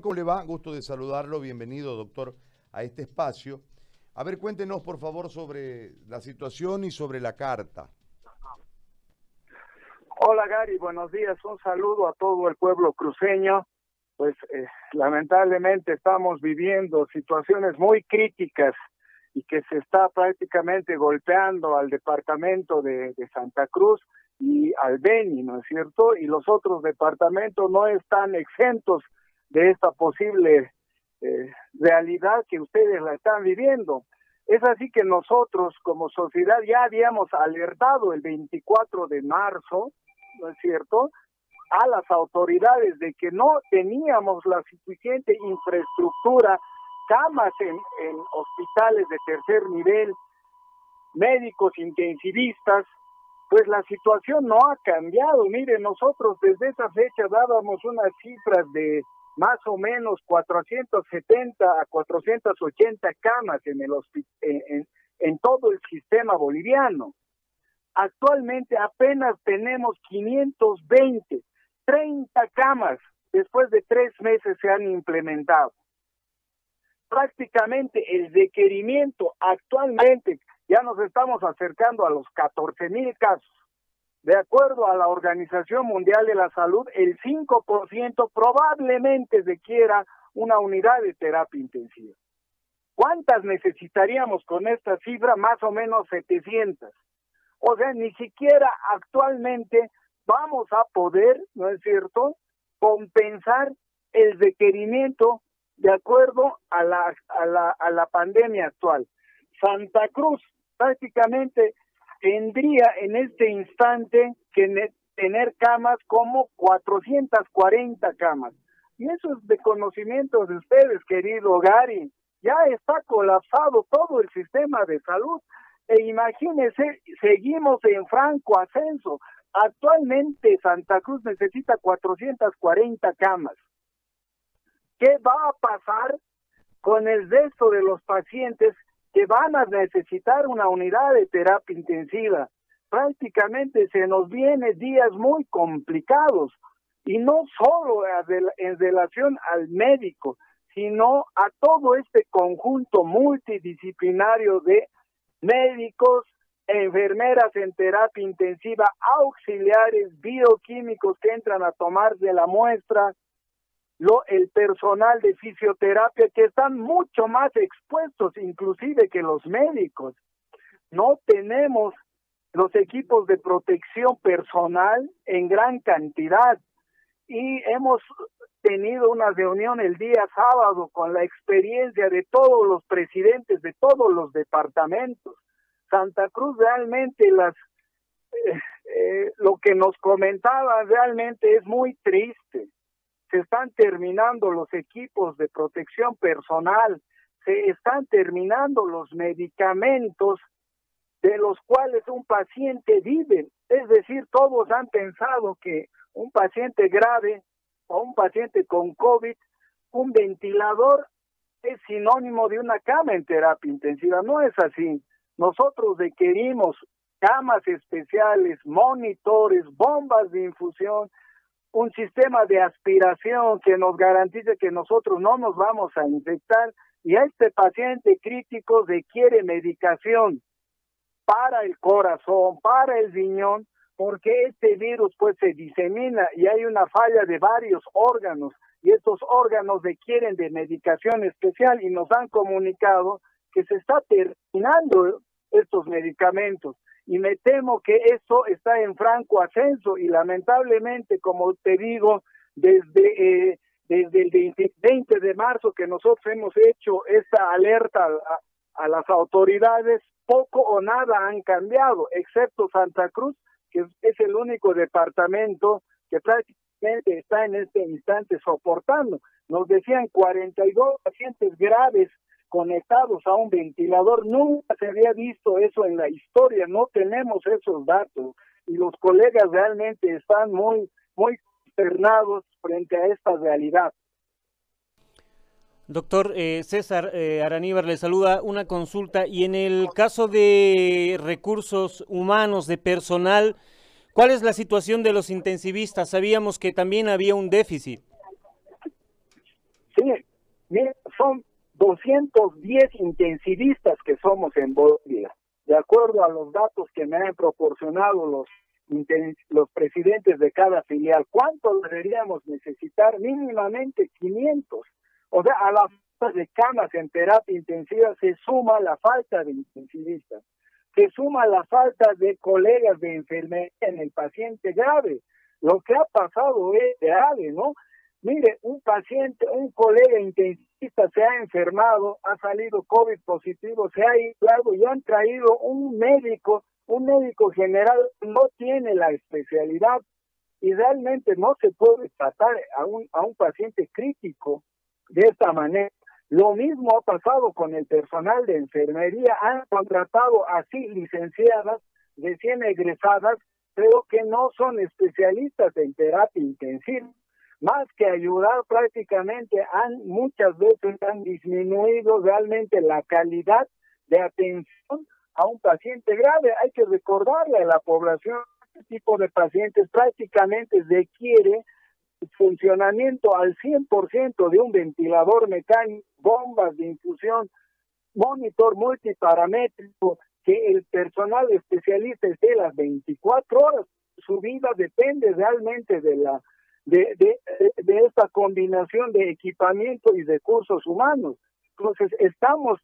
¿Cómo le va? Gusto de saludarlo. Bienvenido, doctor, a este espacio. A ver, cuéntenos, por favor, sobre la situación y sobre la carta. Hola, Gary. Buenos días. Un saludo a todo el pueblo cruceño. Pues eh, lamentablemente estamos viviendo situaciones muy críticas y que se está prácticamente golpeando al departamento de, de Santa Cruz y al Beni, ¿no es cierto? Y los otros departamentos no están exentos de esta posible eh, realidad que ustedes la están viviendo. Es así que nosotros como sociedad ya habíamos alertado el 24 de marzo, ¿no es cierto?, a las autoridades de que no teníamos la suficiente infraestructura, camas en, en hospitales de tercer nivel, médicos intensivistas, pues la situación no ha cambiado. Mire, nosotros desde esa fecha dábamos unas cifras de más o menos 470 a 480 camas en, el en, en todo el sistema boliviano. Actualmente apenas tenemos 520, 30 camas después de tres meses se han implementado. Prácticamente el requerimiento actualmente ya nos estamos acercando a los 14 mil casos. De acuerdo a la Organización Mundial de la Salud, el 5% probablemente requiera una unidad de terapia intensiva. ¿Cuántas necesitaríamos con esta cifra? Más o menos 700. O sea, ni siquiera actualmente vamos a poder, ¿no es cierto?, compensar el requerimiento de acuerdo a la pandemia actual. Santa Cruz prácticamente tendría en este instante que tener camas como 440 camas. Y eso es de conocimiento de ustedes, querido Gary. Ya está colapsado todo el sistema de salud. E imagínense, seguimos en franco ascenso. Actualmente Santa Cruz necesita 440 camas. ¿Qué va a pasar con el resto de los pacientes que van a necesitar una unidad de terapia intensiva. Prácticamente se nos vienen días muy complicados y no solo en relación al médico, sino a todo este conjunto multidisciplinario de médicos, enfermeras en terapia intensiva, auxiliares, bioquímicos que entran a tomar de la muestra, lo, el personal de fisioterapia que están mucho más expuestos inclusive que los médicos. No tenemos los equipos de protección personal en gran cantidad y hemos tenido una reunión el día sábado con la experiencia de todos los presidentes de todos los departamentos. Santa Cruz realmente las eh, eh, lo que nos comentaba realmente es muy triste se están terminando los equipos de protección personal, se están terminando los medicamentos de los cuales un paciente vive. Es decir, todos han pensado que un paciente grave o un paciente con COVID, un ventilador es sinónimo de una cama en terapia intensiva. No es así. Nosotros requerimos camas especiales, monitores, bombas de infusión, un sistema de aspiración que nos garantice que nosotros no nos vamos a infectar y a este paciente crítico requiere medicación para el corazón, para el riñón, porque este virus pues se disemina y hay una falla de varios órganos y estos órganos requieren de medicación especial y nos han comunicado que se está terminando estos medicamentos y me temo que eso está en franco ascenso y lamentablemente, como te digo, desde, eh, desde el 20, de marzo que nosotros hemos hecho esta alerta a, a las autoridades, poco o nada han cambiado, excepto Santa Cruz, que es el único departamento que prácticamente está en este instante soportando. Nos decían 42 pacientes graves conectados a un ventilador. Nunca se había visto eso en la historia, no tenemos esos datos y los colegas realmente están muy, muy consternados frente a esta realidad. Doctor eh, César eh, Araníbar le saluda una consulta y en el caso de recursos humanos, de personal, ¿cuál es la situación de los intensivistas? Sabíamos que también había un déficit. Mira, son 210 intensivistas que somos en Bolivia, de acuerdo a los datos que me han proporcionado los los presidentes de cada filial. ¿Cuánto deberíamos necesitar? Mínimamente 500. O sea, a la falta de camas en terapia intensiva se suma la falta de intensivistas, se suma la falta de colegas de enfermería en el paciente grave. Lo que ha pasado es grave, ¿no? Mire, un paciente, un colega intensivista se ha enfermado, ha salido COVID positivo, se ha aislado y han traído un médico, un médico general no tiene la especialidad y realmente no se puede tratar a un, a un paciente crítico de esta manera. Lo mismo ha pasado con el personal de enfermería, han contratado así licenciadas, recién egresadas, pero que no son especialistas en terapia intensiva más que ayudar prácticamente han muchas veces han disminuido realmente la calidad de atención a un paciente grave. Hay que recordarle a la población este tipo de pacientes prácticamente requiere funcionamiento al 100% de un ventilador mecánico, bombas de infusión, monitor multiparamétrico, que el personal especialista esté las 24 horas. Su vida depende realmente de la de, de, de esta combinación de equipamiento y recursos humanos. Entonces, estamos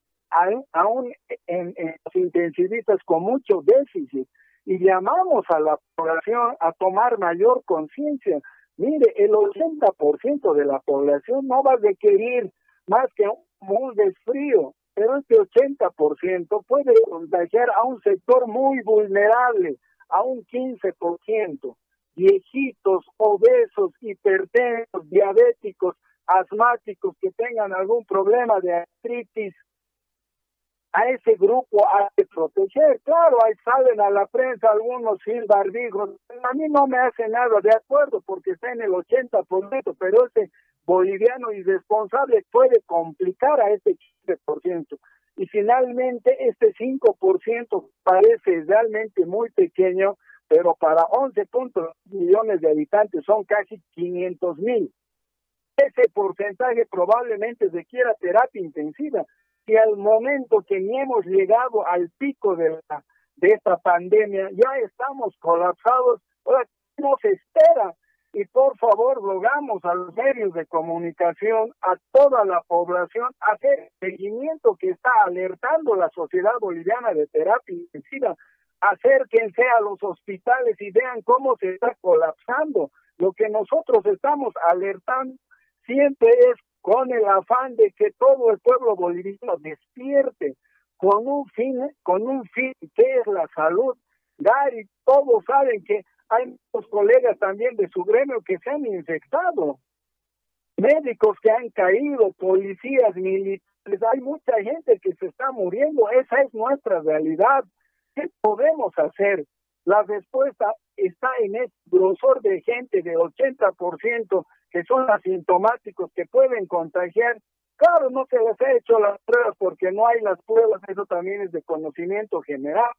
aún en, en intensivistas con mucho déficit y llamamos a la población a tomar mayor conciencia. Mire, el 80% de la población no va a requerir más que un desfrío, pero este 80% puede contagiar a un sector muy vulnerable, a un 15% viejitos, obesos, hipertensos, diabéticos, asmáticos que tengan algún problema de artritis, a ese grupo hay que proteger. Claro, ahí salen a la prensa algunos sin barbijos. A mí no me hace nada de acuerdo porque está en el 80%, pero ese boliviano irresponsable puede complicar a ese 15%. Y finalmente, este 5% parece realmente muy pequeño, pero para 11 millones de habitantes son casi 500 mil. Ese porcentaje probablemente requiera terapia intensiva. Y al momento que ni hemos llegado al pico de, la, de esta pandemia, ya estamos colapsados, ahora, ¿qué nos espera? Y por favor, rogamos a los medios de comunicación, a toda la población, hacer seguimiento que está alertando la Sociedad Boliviana de Terapia Intensiva acérquense a los hospitales y vean cómo se está colapsando. Lo que nosotros estamos alertando siempre es con el afán de que todo el pueblo boliviano despierte con un fin, con un fin que es la salud. Gary, todos saben que hay muchos colegas también de su gremio que se han infectado, médicos que han caído, policías, militares, hay mucha gente que se está muriendo, esa es nuestra realidad. ¿Qué podemos hacer? La respuesta está en el grosor de gente de 80% que son asintomáticos, que pueden contagiar. Claro, no se les ha hecho las pruebas porque no hay las pruebas, eso también es de conocimiento general.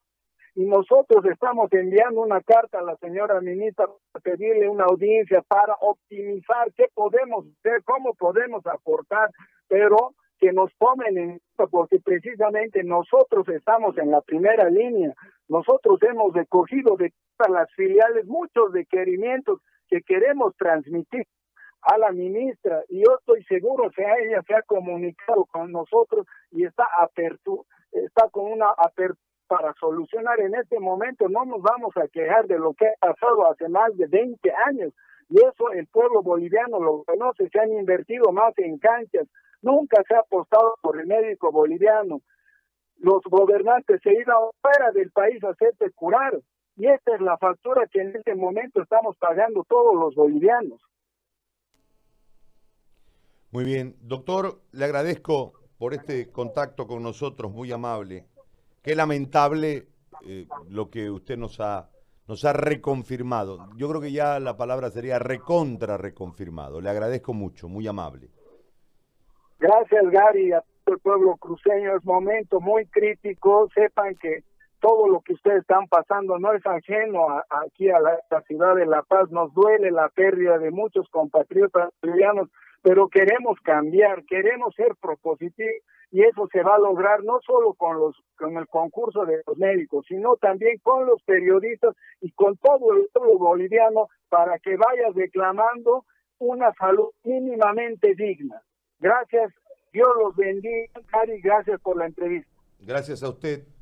Y nosotros estamos enviando una carta a la señora ministra para pedirle una audiencia para optimizar qué podemos hacer, cómo podemos aportar, pero que nos tomen en porque precisamente nosotros estamos en la primera línea. Nosotros hemos recogido de todas las filiales muchos requerimientos que queremos transmitir a la ministra y yo estoy seguro que ella se ha comunicado con nosotros y está apertura, está con una apertura solucionar en este momento. No nos vamos a quejar de lo que ha pasado hace más de 20 años y eso el pueblo boliviano lo conoce, se han invertido más en canchas, Nunca se ha apostado por el médico boliviano. Los gobernantes se iban fuera del país a hacerse curar. Y esta es la factura que en este momento estamos pagando todos los bolivianos. Muy bien. Doctor, le agradezco por este contacto con nosotros, muy amable. Qué lamentable eh, lo que usted nos ha, nos ha reconfirmado. Yo creo que ya la palabra sería recontra reconfirmado. Le agradezco mucho, muy amable. Gracias, Gary, a todo el pueblo cruceño. Es momento muy crítico. Sepan que todo lo que ustedes están pasando no es ajeno aquí a la, ciudad de La Paz. Nos duele la pérdida de muchos compatriotas bolivianos, pero queremos cambiar, queremos ser propositivos y eso se va a lograr no solo con los con el concurso de los médicos, sino también con los periodistas y con todo el pueblo boliviano para que vaya reclamando una salud mínimamente digna. Gracias, Dios los bendiga, Cari, gracias por la entrevista. Gracias a usted.